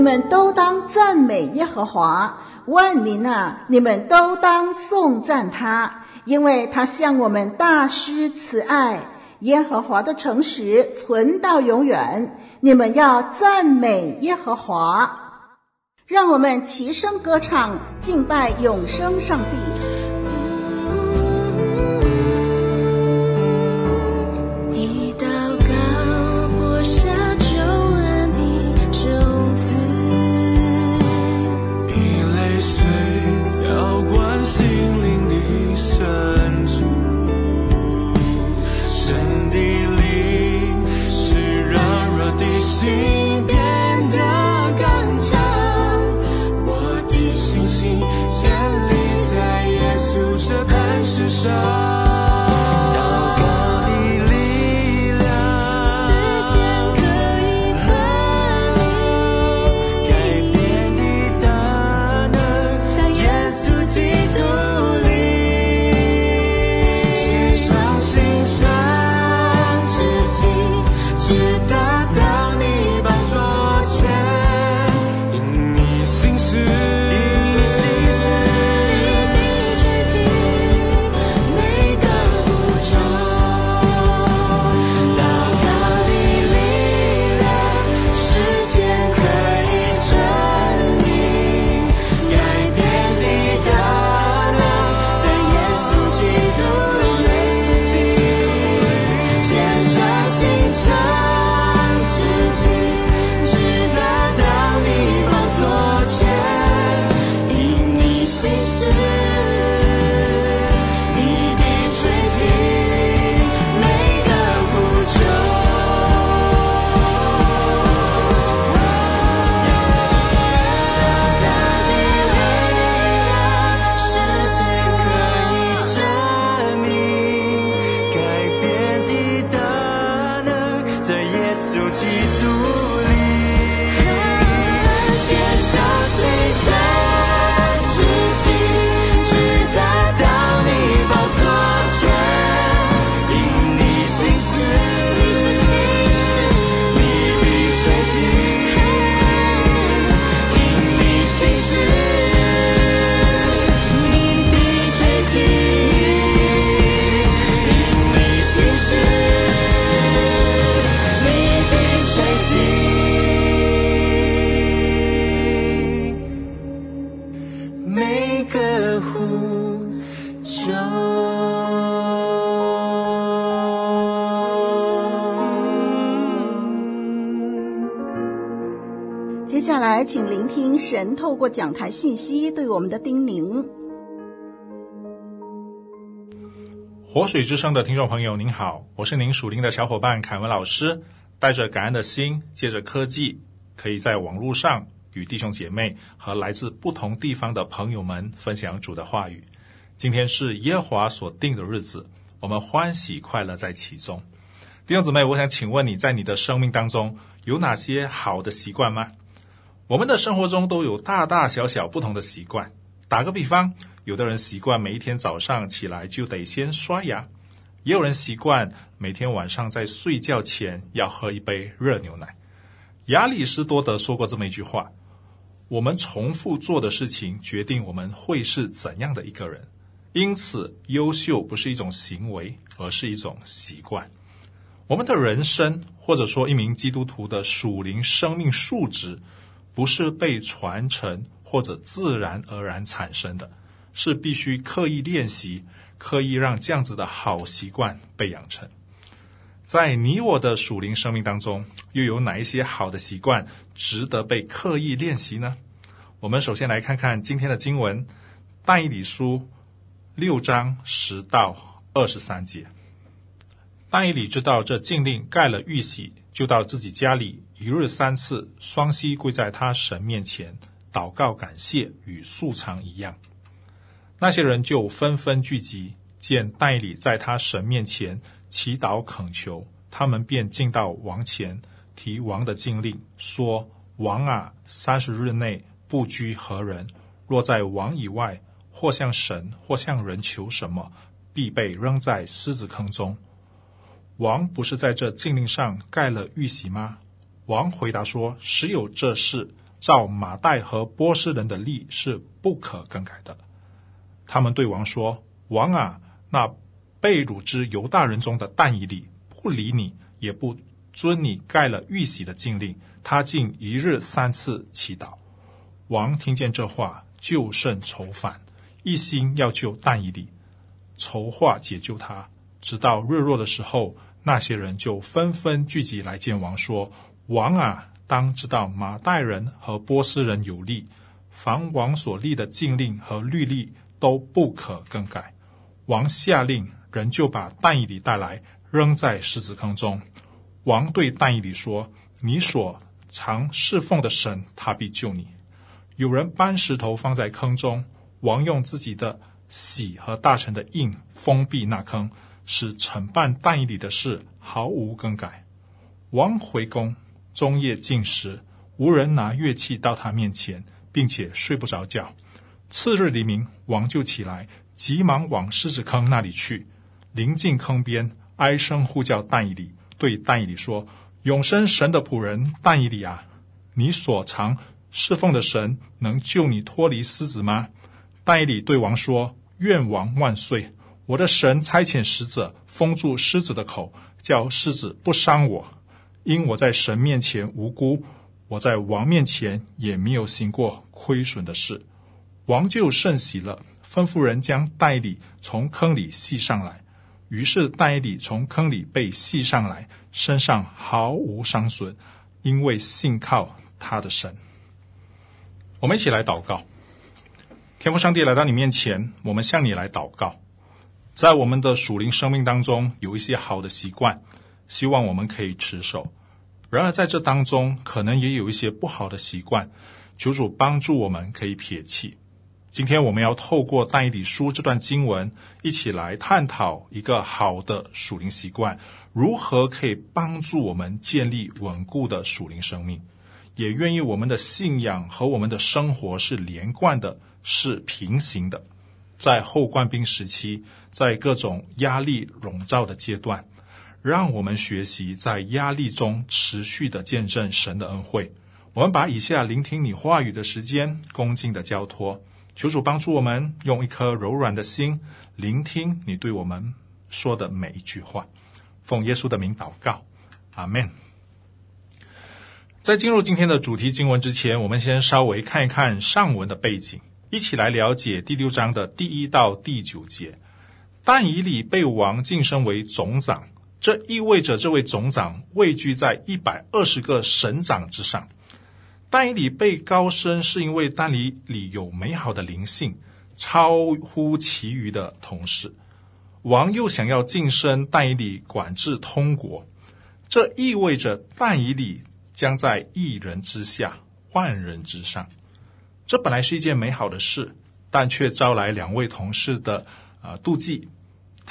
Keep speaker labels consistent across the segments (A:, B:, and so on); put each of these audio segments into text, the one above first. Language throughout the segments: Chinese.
A: 你们都当赞美耶和华；万民啊，你们都当颂赞他，因为他向我们大施慈爱。耶和华的诚实存到永远，你们要赞美耶和华。让我们齐声歌唱，敬拜永生上帝。请神透过讲台信息对我们的叮咛。
B: 活水之声的听众朋友，您好，我是您属灵的小伙伴凯文老师，带着感恩的心，借着科技，可以在网络上与弟兄姐妹和来自不同地方的朋友们分享主的话语。今天是耶和华所定的日子，我们欢喜快乐在其中。弟兄姊妹，我想请问你在你的生命当中有哪些好的习惯吗？我们的生活中都有大大小小不同的习惯。打个比方，有的人习惯每一天早上起来就得先刷牙，也有人习惯每天晚上在睡觉前要喝一杯热牛奶。亚里士多德说过这么一句话：“我们重复做的事情，决定我们会是怎样的一个人。因此，优秀不是一种行为，而是一种习惯。我们的人生，或者说一名基督徒的属灵生命数值。”不是被传承或者自然而然产生的，是必须刻意练习，刻意让这样子的好习惯被养成。在你我的属灵生命当中，又有哪一些好的习惯值得被刻意练习呢？我们首先来看看今天的经文，但以理书六章十到二十三节。但以理知道这禁令盖了玉玺，就到自己家里，一日三次双膝跪在他神面前祷告感谢，与素常一样。那些人就纷纷聚集，见代理在他神面前祈祷恳求，他们便进到王前，提王的禁令，说：“王啊，三十日内不拘何人，若在王以外，或向神，或向人求什么，必被扔在狮子坑中。”王不是在这禁令上盖了玉玺吗？王回答说：“实有这事，照马代和波斯人的例是不可更改的。”他们对王说：“王啊，那被掳之犹大人中的但以理不理你，也不遵你盖了玉玺的禁令，他竟一日三次祈祷。”王听见这话，就甚愁烦，一心要救但以理，筹划解救他，直到日落的时候。那些人就纷纷聚集来见王，说：“王啊，当知道马代人和波斯人有利，凡王所立的禁令和律例都不可更改。王下令，人就把但以理带来，扔在狮子坑中。王对但以理说：‘你所常侍奉的神，他必救你。’有人搬石头放在坑中，王用自己的玺和大臣的印封闭那坑。”使承办但以理的事毫无更改。王回宫，终夜进食，无人拿乐器到他面前，并且睡不着觉。次日黎明，王就起来，急忙往狮子坑那里去。临近坑边，哀声呼叫但以理，对但以理说：“永生神的仆人但以理啊，你所常侍奉的神能救你脱离狮子吗？”但以理对王说：“愿王万岁。”我的神差遣使者封住狮子的口，叫狮子不伤我，因我在神面前无辜，我在王面前也没有行过亏损的事。王就甚喜了，吩咐人将代理从坑里系上来。于是代理从坑里被系上来，身上毫无伤损，因为信靠他的神。我们一起来祷告，天父上帝来到你面前，我们向你来祷告。在我们的属灵生命当中，有一些好的习惯，希望我们可以持守。然而在这当中，可能也有一些不好的习惯，求主帮助我们可以撇弃。今天我们要透过但以理书这段经文，一起来探讨一个好的属灵习惯，如何可以帮助我们建立稳固的属灵生命，也愿意我们的信仰和我们的生活是连贯的，是平行的。在后冠兵时期，在各种压力笼罩的阶段，让我们学习在压力中持续的见证神的恩惠。我们把以下聆听你话语的时间恭敬的交托，求主帮助我们用一颗柔软的心聆听你对我们说的每一句话。奉耶稣的名祷告，阿门。在进入今天的主题经文之前，我们先稍微看一看上文的背景。一起来了解第六章的第一到第九节。但以理被王晋升为总长，这意味着这位总长位居在一百二十个省长之上。但以理被高升，是因为但以理有美好的灵性，超乎其余的同事。王又想要晋升但以理管制通国，这意味着但以理将在一人之下，万人之上。这本来是一件美好的事，但却招来两位同事的啊、妒忌。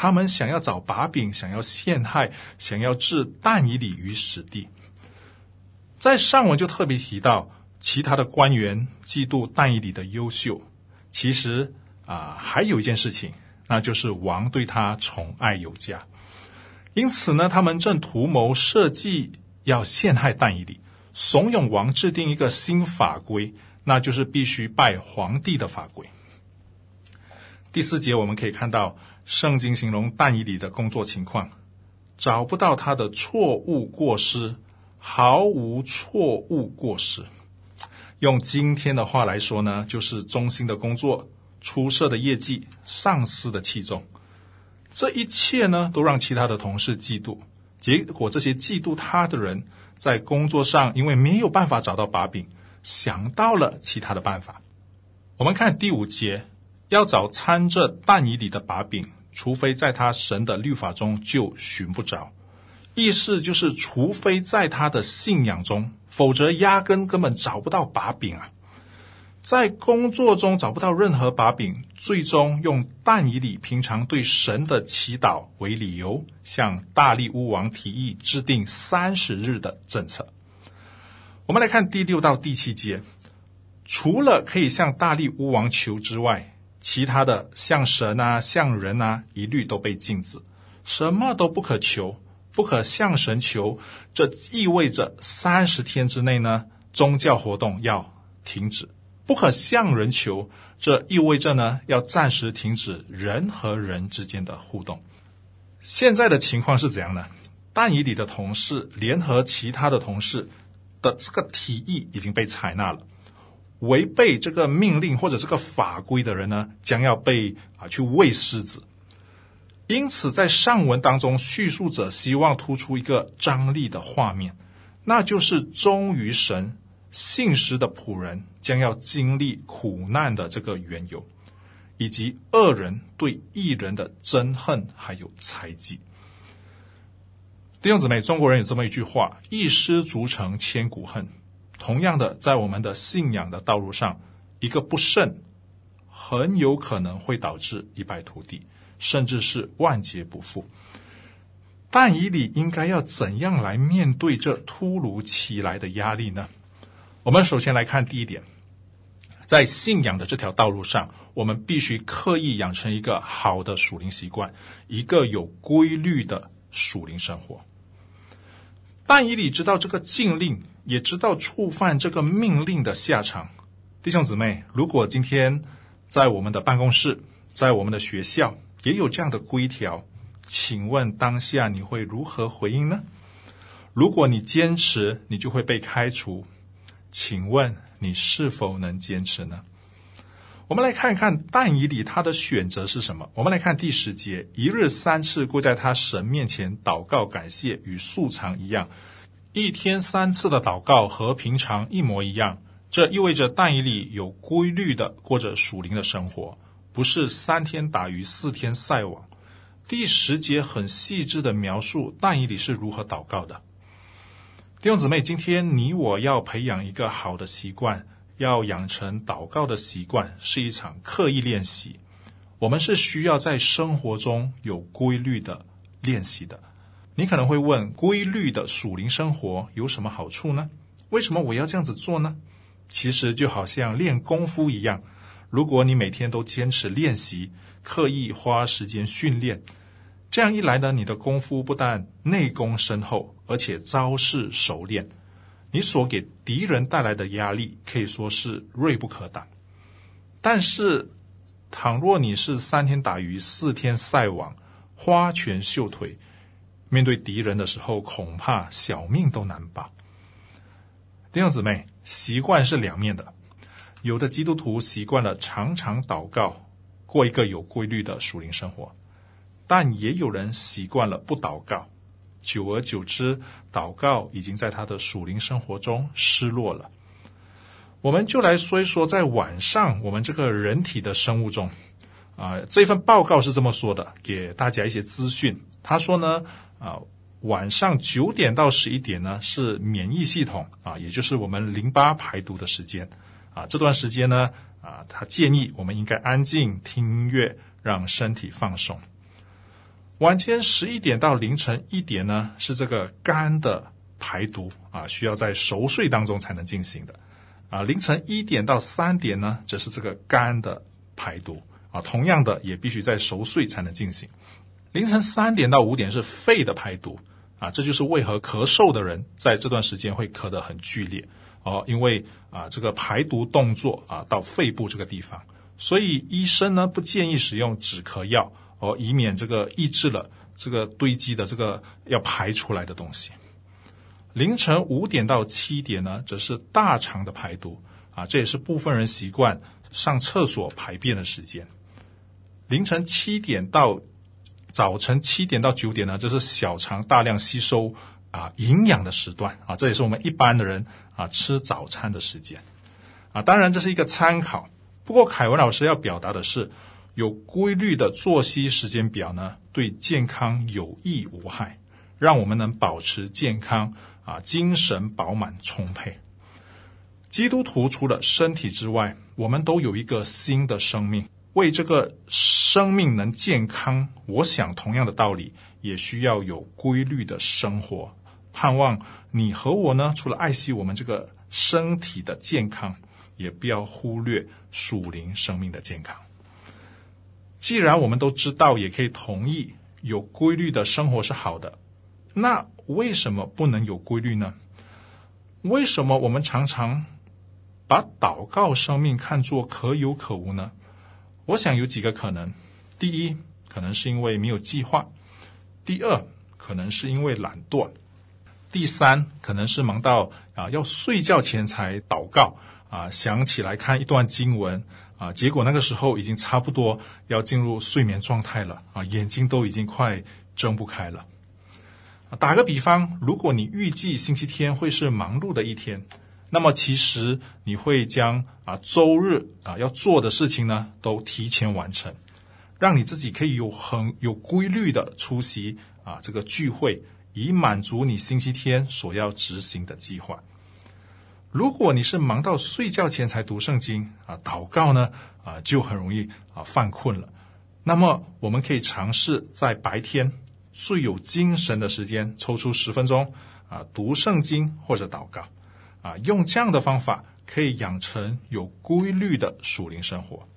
B: 他们想要找把柄，想要陷害，想要置但以理于死地。在上文就特别提到，其他的官员嫉妒但以理的优秀。其实啊、还有一件事情，那就是王对他宠爱有加。因此呢，他们正图谋设计要陷害但以理，怂恿王制定一个新法规。那就是必须拜皇帝的法规。第四节我们可以看到，圣经形容但以理的工作情况，找不到他的错误过失，毫无错误过失。用今天的话来说呢，就是忠心的工作，出色的业绩，上司的器重。这一切呢，都让其他的同事嫉妒。结果，这些嫉妒他的人在工作上，因为没有办法找到把柄。想到了其他的办法。我们看第五节，要找掺着但以理的把柄，除非在他神的律法中就寻不着。意思就是，除非在他的信仰中，否则压根根本找不到把柄啊。在工作中找不到任何把柄，最终用但以理平常对神的祈祷为理由，向大力乌王提议制定三十日的政策。我们来看第六到第七节，除了可以向大力乌王求之外，其他的像神啊、像人啊，一律都被禁止，什么都不可求，不可向神求。这意味着三十天之内呢，宗教活动要停止。不可向人求，这意味着呢，要暂时停止人和人之间的互动。现在的情况是怎样呢？但以理的同事联合其他的同事的这个提议已经被采纳了，违背这个命令或者这个法规的人呢，将要被啊去喂狮子。因此，在上文当中，叙述者希望突出一个张力的画面，那就是忠于神。信实的仆人将要经历苦难的这个缘由，以及恶人对异人的憎恨，还有猜忌。弟兄姊妹，中国人有这么一句话：“一失足成千古恨。”同样的，在我们的信仰的道路上，一个不慎，很有可能会导致一败涂地，甚至是万劫不复。但以理应该要怎样来面对这突如其来的压力呢？我们首先来看第一点，在信仰的这条道路上，我们必须刻意养成一个好的属灵习惯，一个有规律的属灵生活。但以理知道这个禁令，也知道触犯这个命令的下场。弟兄姊妹，如果今天在我们的办公室，在我们的学校也有这样的规条，请问当下你会如何回应呢？如果你坚持，你就会被开除。请问你是否能坚持呢？我们来看一看但以理他的选择是什么？我们来看第十节：一日三次跪在他神面前祷告感谢，与素常一样；一天三次的祷告和平常一模一样。这意味着但以理有规律的过着属灵的生活，不是三天打鱼四天晒网。第十节很细致的描述但以理是如何祷告的。弟兄姊妹，今天你我要培养一个好的习惯，要养成祷告的习惯，是一场刻意练习。我们是需要在生活中有规律的练习的。你可能会问，规律的属灵生活有什么好处呢？为什么我要这样子做呢？其实就好像练功夫一样，如果你每天都坚持练习，刻意花时间训练。这样一来呢，你的功夫不但内功深厚，而且招式熟练，你所给敌人带来的压力可以说是锐不可挡。但是，倘若你是三天打鱼四天晒网，花拳绣腿，面对敌人的时候，恐怕小命都难保。弟兄姊妹，习惯是两面的，有的基督徒习惯了常常祷告，过一个有规律的属灵生活。但也有人习惯了不祷告，久而久之，祷告已经在他的属灵生活中失落了。我们就来说一说，在晚上我们这个人体的生物钟，啊，这份报告是这么说的，给大家一些资讯。他说呢，啊，晚上九点到十一点呢是免疫系统啊，也就是我们淋巴排毒的时间啊。这段时间呢，啊，他建议我们应该安静听音乐，让身体放松。晚间十一点到凌晨一点呢，是这个肝的排毒啊，需要在熟睡当中才能进行的啊。凌晨一点到三点呢，则是这个肝的排毒啊，同样的也必须在熟睡才能进行。凌晨三点到五点是肺的排毒啊，这就是为何咳嗽的人在这段时间会咳得很剧烈哦，因为啊这个排毒动作啊到肺部这个地方，所以医生呢不建议使用止咳药。哦，以免这个抑制了这个堆积的这个要排出来的东西。凌晨五点到七点呢，则是大肠的排毒啊，这也是部分人习惯上厕所排便的时间。凌晨七点到早晨七点到九点呢，这是小肠大量吸收啊营养的时段啊，这也是我们一般的人啊吃早餐的时间啊。当然这是一个参考，不过凯文老师要表达的是。有规律的作息时间表呢，对健康有益无害，让我们能保持健康啊，精神饱满充沛。基督徒除了身体之外，我们都有一个新的生命。为这个生命能健康，我想同样的道理，也需要有规律的生活。盼望你和我呢，除了爱惜我们这个身体的健康，也不要忽略属灵生命的健康。既然我们都知道，也可以同意有规律的生活是好的，那为什么不能有规律呢？为什么我们常常把祷告生命看作可有可无呢？我想有几个可能：第一，可能是因为没有计划；第二，可能是因为懒惰；第三，可能是忙到啊要睡觉前才祷告啊，想起来看一段经文啊，结果那个时候已经差不多要进入睡眠状态了啊，眼睛都已经快睁不开了。打个比方，如果你预计星期天会是忙碌的一天。那么其实你会将啊周日啊要做的事情呢都提前完成，让你自己可以有很有规律的出席啊这个聚会，以满足你星期天所要执行的计划。如果你是忙到睡觉前才读圣经啊祷告呢啊就很容易啊犯困了。那么我们可以尝试在白天最有精神的时间抽出十分钟啊读圣经或者祷告。啊，用这样的方法可以养成有规律的属灵生活。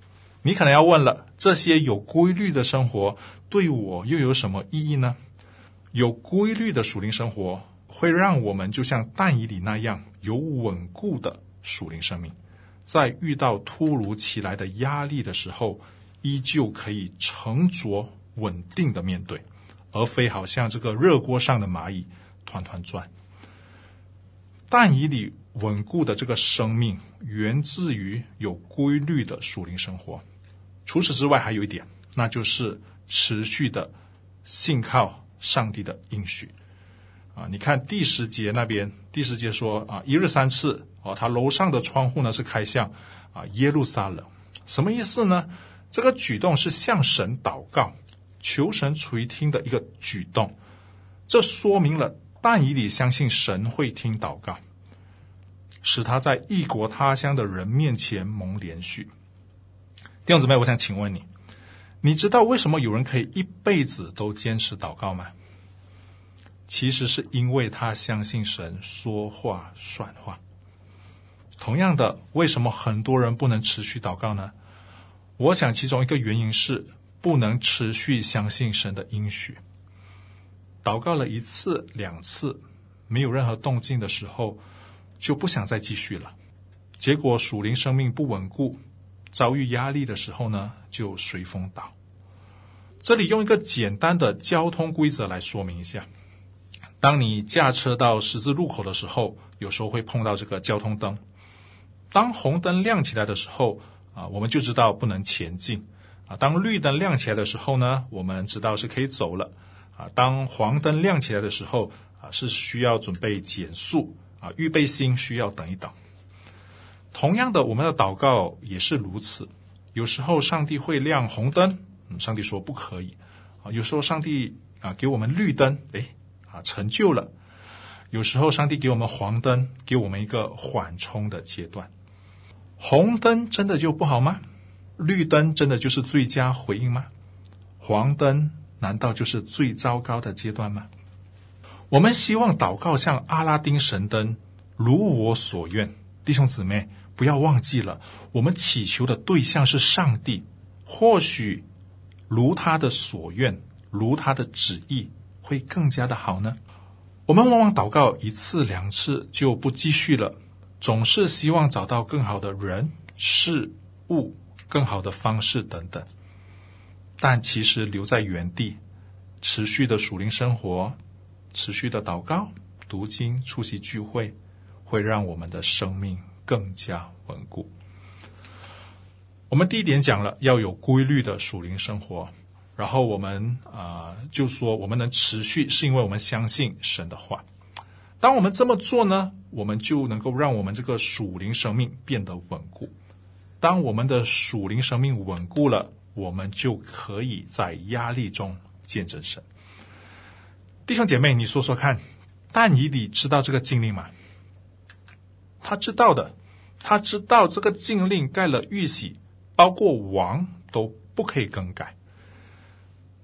B: 你可能要问了，这些有规律的生活对我又有什么意义呢？有规律的属灵生活会让我们就像但以里那样有稳固的属灵生命，在遇到突如其来的压力的时候，依旧可以沉着稳定的面对，而非好像这个热锅上的蚂蚁团团转。但以里稳固的这个生命源自于有规律的属灵生活。除此之外，还有一点，那就是持续的信靠上帝的应许。啊，你看第十节那边，第十节说啊，一日三次哦，他楼上的窗户呢是开向啊耶路撒冷，什么意思呢？这个举动是向神祷告，求神垂听的一个举动。这说明了。但以理相信神会听祷告，使他在异国他乡的人面前蒙怜恤。弟兄姊妹，我想请问你，你知道为什么有人可以一辈子都坚持祷告吗？其实是因为他相信神说话算话。同样的，为什么很多人不能持续祷告呢？我想其中一个原因是不能持续相信神的应许。祷告了一次两次，没有任何动静的时候，就不想再继续了。结果属灵生命不稳固，遭遇压力的时候呢，就随风倒。这里用一个简单的交通规则来说明一下：当你驾车到十字路口的时候，有时候会碰到这个交通灯。当红灯亮起来的时候，啊，我们就知道不能前进。啊，当绿灯亮起来的时候呢，我们知道是可以走了。啊，当黄灯亮起来的时候，啊，是需要准备减速，啊，预备心需要等一等。同样的，我们的祷告也是如此。有时候上帝会亮红灯，嗯，上帝说不可以。啊，有时候上帝啊给我们绿灯，诶，啊成就了。有时候上帝给我们黄灯，给我们一个缓冲的阶段。红灯真的就不好吗？绿灯真的就是最佳回应吗？黄灯？难道就是最糟糕的阶段吗？我们希望祷告像阿拉丁神灯，如我所愿。弟兄姊妹，不要忘记了，我们祈求的对象是上帝。或许如他的所愿，如他的旨意，会更加的好呢。我们往往祷告一次两次就不继续了，总是希望找到更好的人、事物、更好的方式等等。但其实留在原地，持续的属灵生活，持续的祷告、读经、出席聚会，会让我们的生命更加稳固。我们第一点讲了要有规律的属灵生活，然后我们啊、就说我们能持续，是因为我们相信神的话。当我们这么做呢，我们就能够让我们这个属灵生命变得稳固。当我们的属灵生命稳固了。我们就可以在压力中见证神。弟兄姐妹，你说说看，但以理知道这个禁令吗？他知道的，他知道这个禁令盖了玉玺，包括王都不可以更改。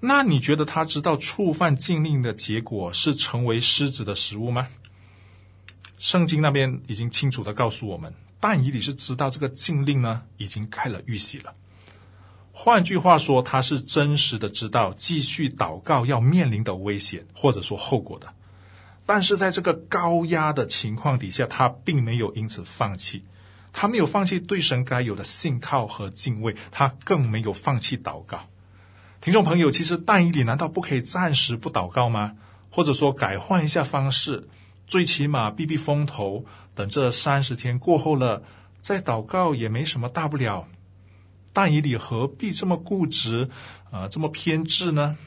B: 那你觉得他知道触犯禁令的结果是成为狮子的食物吗？圣经那边已经清楚的告诉我们，但以理是知道这个禁令呢，已经盖了玉玺了。换句话说，他是真实的知道继续祷告要面临的危险或者说后果的。但是在这个高压的情况底下，他并没有因此放弃，他没有放弃对神该有的信靠和敬畏，他更没有放弃祷告。听众朋友，其实但以理难道不可以暂时不祷告吗？或者说改换一下方式？最起码避避风头，等这三十天过后了，再祷告也没什么大不了。但以理何必这么固执啊、这么偏执呢？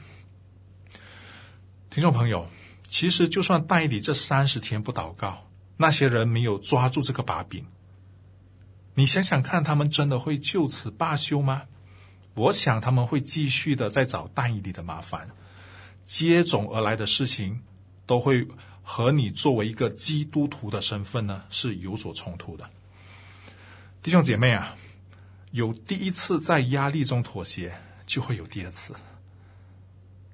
B: 听众朋友，其实就算但以理这三十天不祷告，那些人没有抓住这个把柄，你想想看，他们真的会就此罢休吗？我想他们会继续的在找但以理的麻烦，接踵而来的事情都会。和你作为一个基督徒的身份呢，是有所冲突的。弟兄姐妹啊，有第一次在压力中妥协，就会有第二次。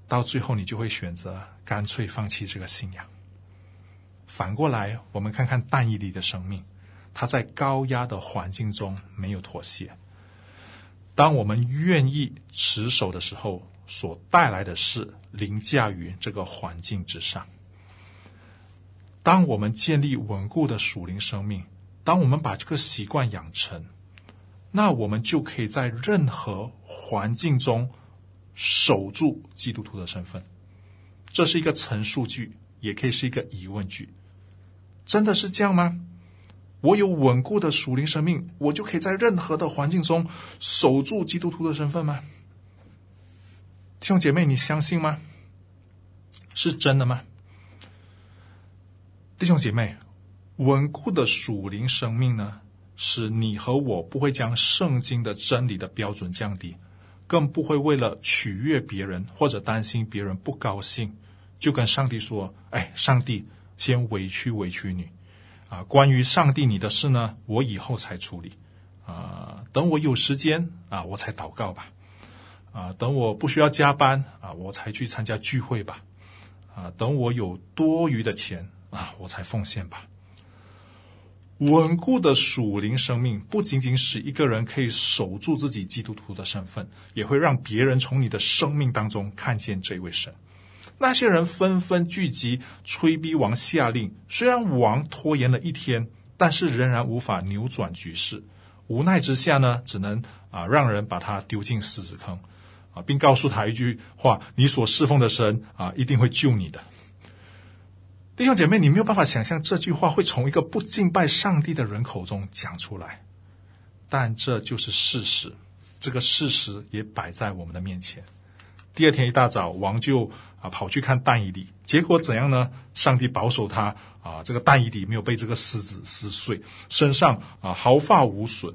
B: 到最后，你就会选择干脆放弃这个信仰。反过来，我们看看但以理的生命，他在高压的环境中没有妥协。当我们愿意持守的时候，所带来的是凌驾于这个环境之上。当我们建立稳固的属灵生命，当我们把这个习惯养成，那我们就可以在任何环境中守住基督徒的身份。这是一个陈述句，也可以是一个疑问句。真的是这样吗？我有稳固的属灵生命，我就可以在任何的环境中守住基督徒的身份吗？弟兄姐妹，你相信吗？是真的吗？弟兄姐妹，稳固的属灵生命呢，使你和我不会将圣经的真理的标准降低，更不会为了取悦别人或者担心别人不高兴，就跟上帝说：“哎，上帝，先委屈委屈你，啊，关于上帝你的事呢，我以后才处理，啊，等我有时间啊，我才祷告吧，啊，等我不需要加班啊，我才去参加聚会吧，啊，等我有多余的钱。”啊，我才奉献吧。稳固的属灵生命不仅仅使一个人可以守住自己基督徒的身份，也会让别人从你的生命当中看见这位神。那些人纷纷聚集，催逼王下令。虽然王拖延了一天，但是仍然无法扭转局势。无奈之下呢，只能啊让人把他丢进狮子坑，啊，并告诉他一句话：你所侍奉的神啊，一定会救你的。弟兄姐妹，你没有办法想象这句话会从一个不敬拜上帝的人口中讲出来，但这就是事实。这个事实也摆在我们的面前。第二天一大早，王就啊跑去看但以理，结果怎样呢？上帝保守他啊，这个但以理没有被这个狮子撕碎，身上啊毫发无损。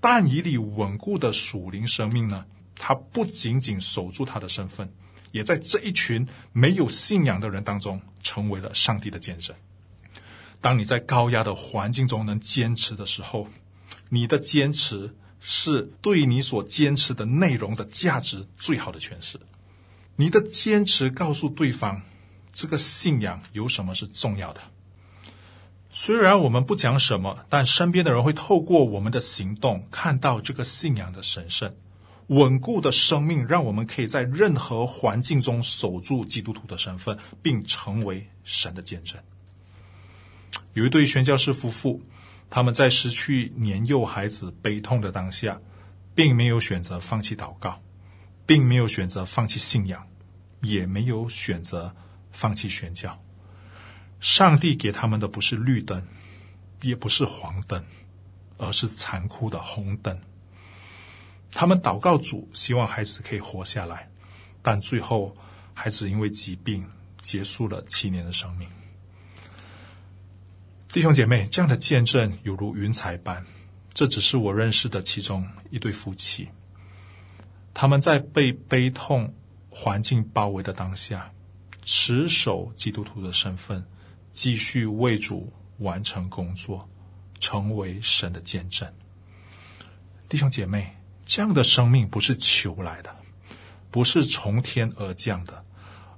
B: 但以理稳固的属灵生命呢，他不仅仅守住他的身份。也在这一群没有信仰的人当中，成为了上帝的见证。当你在高压的环境中能坚持的时候，你的坚持是对你所坚持的内容的价值最好的诠释。你的坚持告诉对方，这个信仰有什么是重要的。虽然我们不讲什么，但身边的人会透过我们的行动看到这个信仰的神圣。稳固的生命，让我们可以在任何环境中守住基督徒的身份，并成为神的见证。有一对宣教士夫妇，他们在失去年幼孩子悲痛的当下，并没有选择放弃祷告，并没有选择放弃信仰，也没有选择放弃宣教。上帝给他们的不是绿灯，也不是黄灯，而是残酷的红灯。他们祷告主，希望孩子可以活下来，但最后孩子因为疾病结束了七年的生命。弟兄姐妹，这样的见证犹如云彩般，这只是我认识的其中一对夫妻。他们在被悲痛环境包围的当下，持守基督徒的身份，继续为主完成工作，成为神的见证。弟兄姐妹，这样的生命不是求来的，不是从天而降的，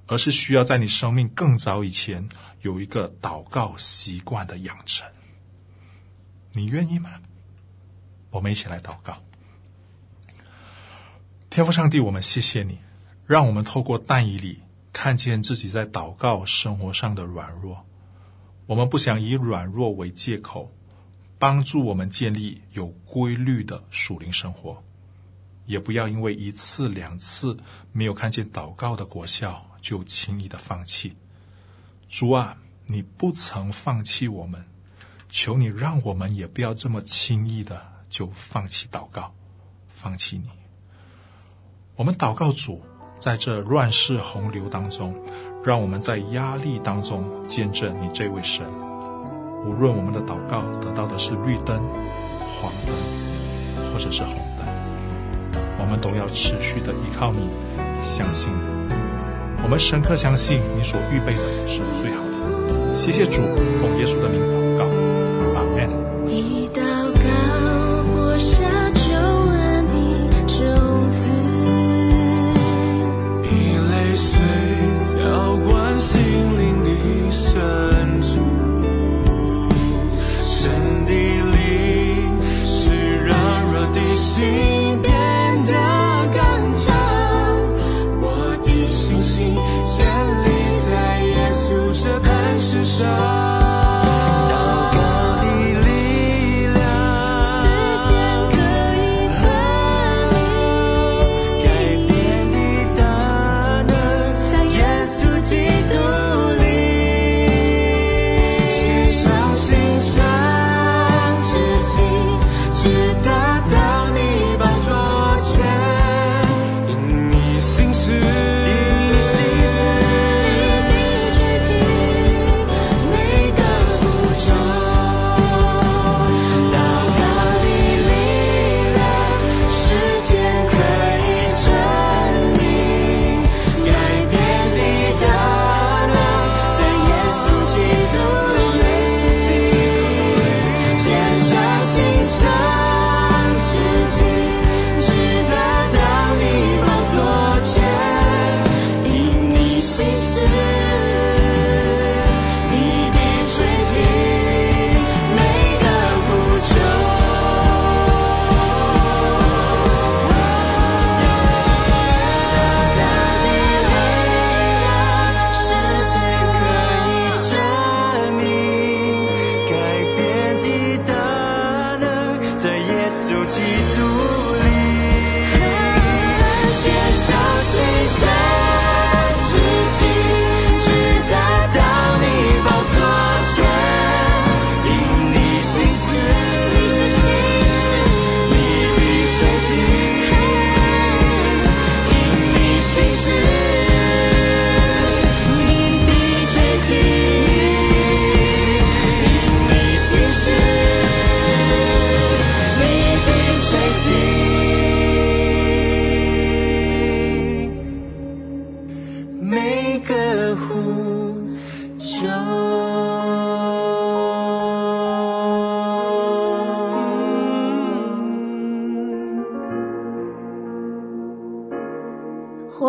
B: 而是需要在你生命更早以前有一个祷告习惯的养成。你愿意吗？我们一起来祷告。天父上帝，我们谢谢你，让我们透过但以理看见自己在祷告生活上的软弱。我们不想以软弱为借口，帮助我们建立有规律的属灵生活，也不要因为一次两次没有看见祷告的果效，就轻易的放弃。主啊，你不曾放弃我们，求你让我们也不要这么轻易的就放弃祷告，放弃你。我们祷告主，在这乱世洪流当中，让我们在压力当中见证你这位神。无论我们的祷告得到的是绿灯、黄灯，或者是红，我们都要持续的依靠你，相信你。我们深刻相信你所预备的是最好的。谢谢主，奉耶稣的名
A: 祷